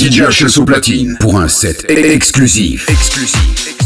DJ au platine pour un set exclusif. Exclusif.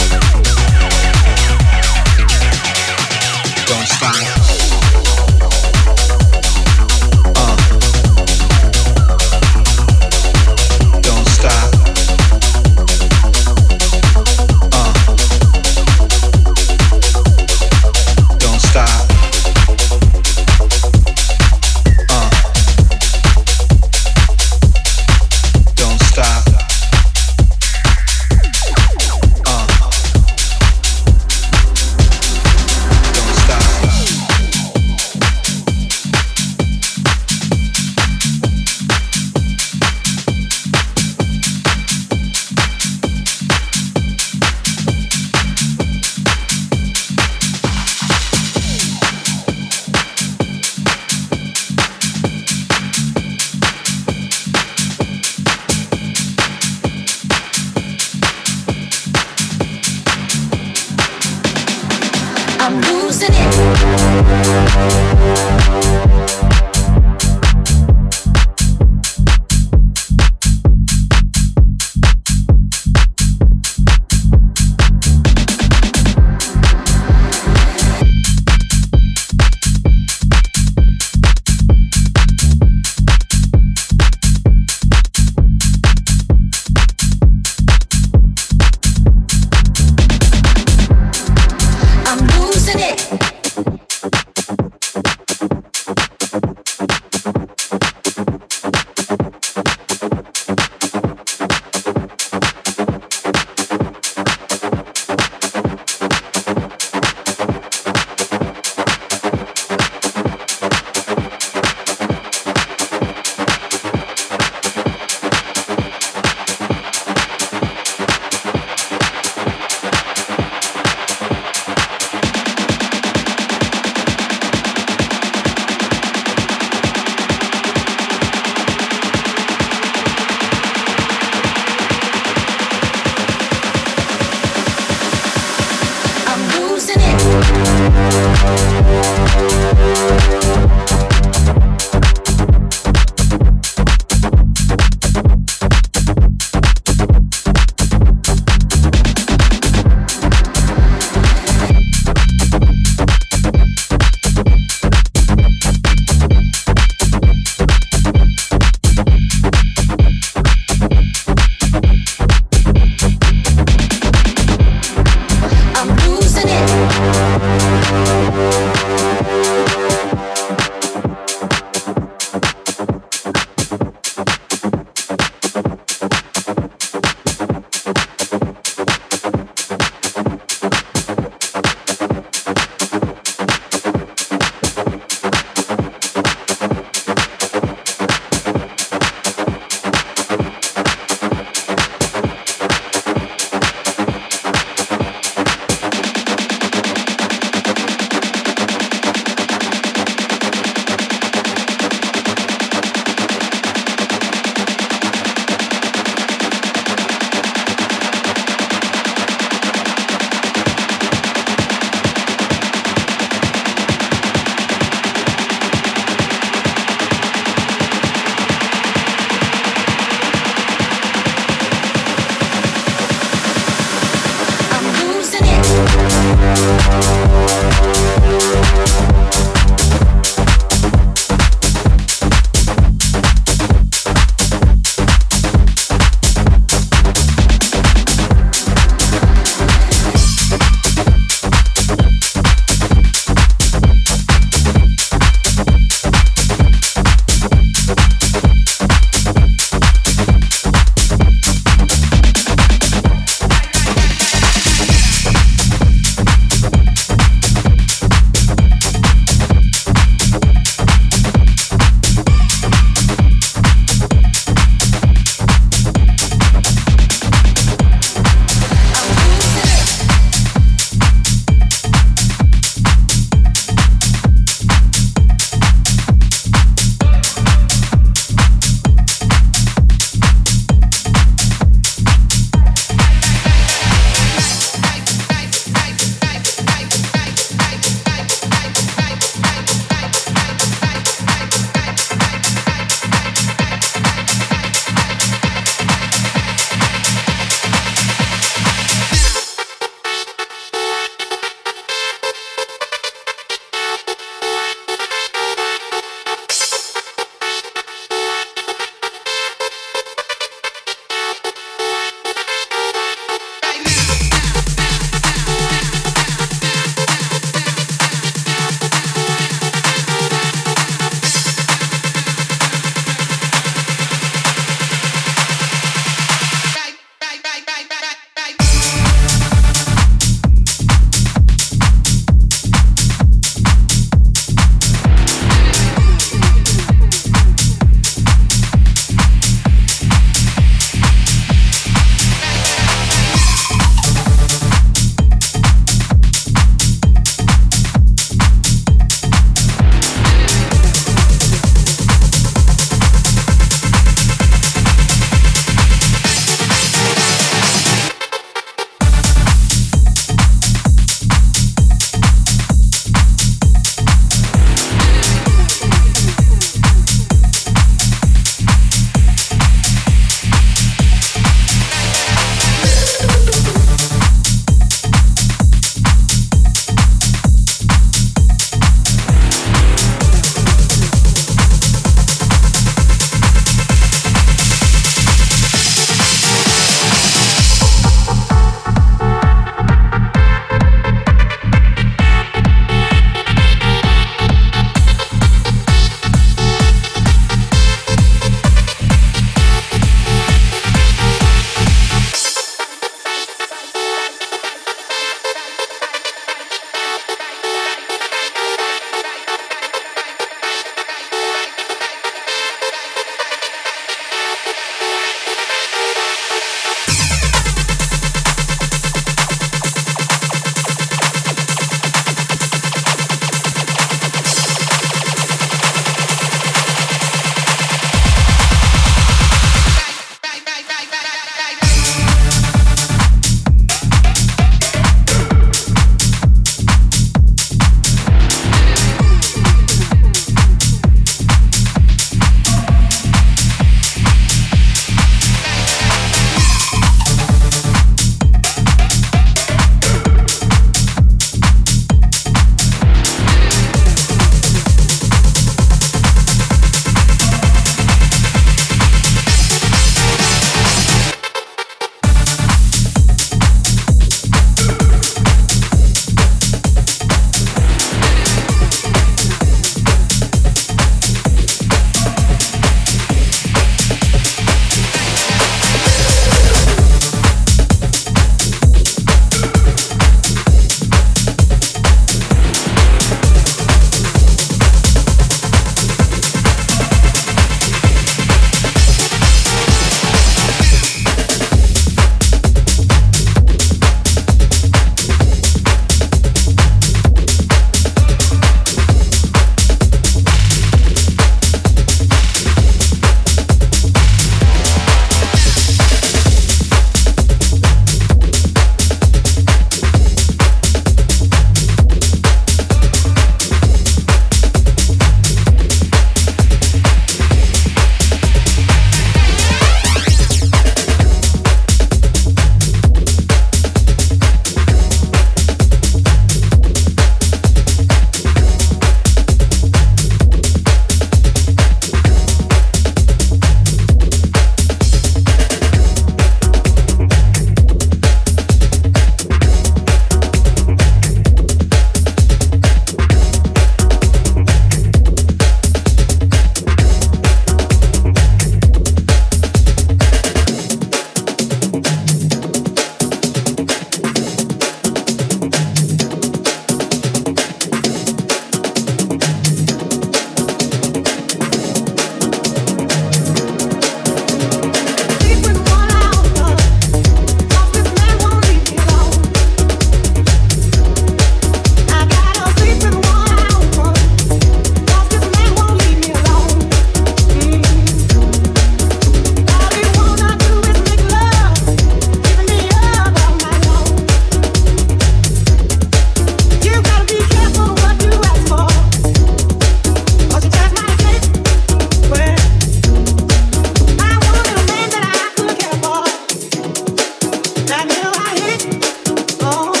oh.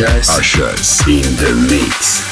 HS. HS in the mix.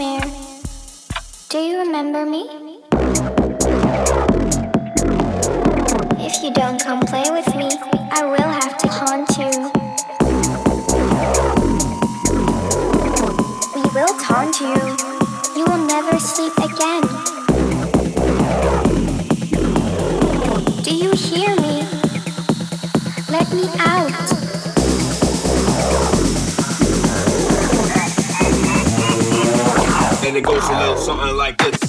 Do you remember me? If you don't come play with me, I will have to haunt you. We will taunt you. You will never sleep again. Do you hear me? Let me out. And it goes a little something like this.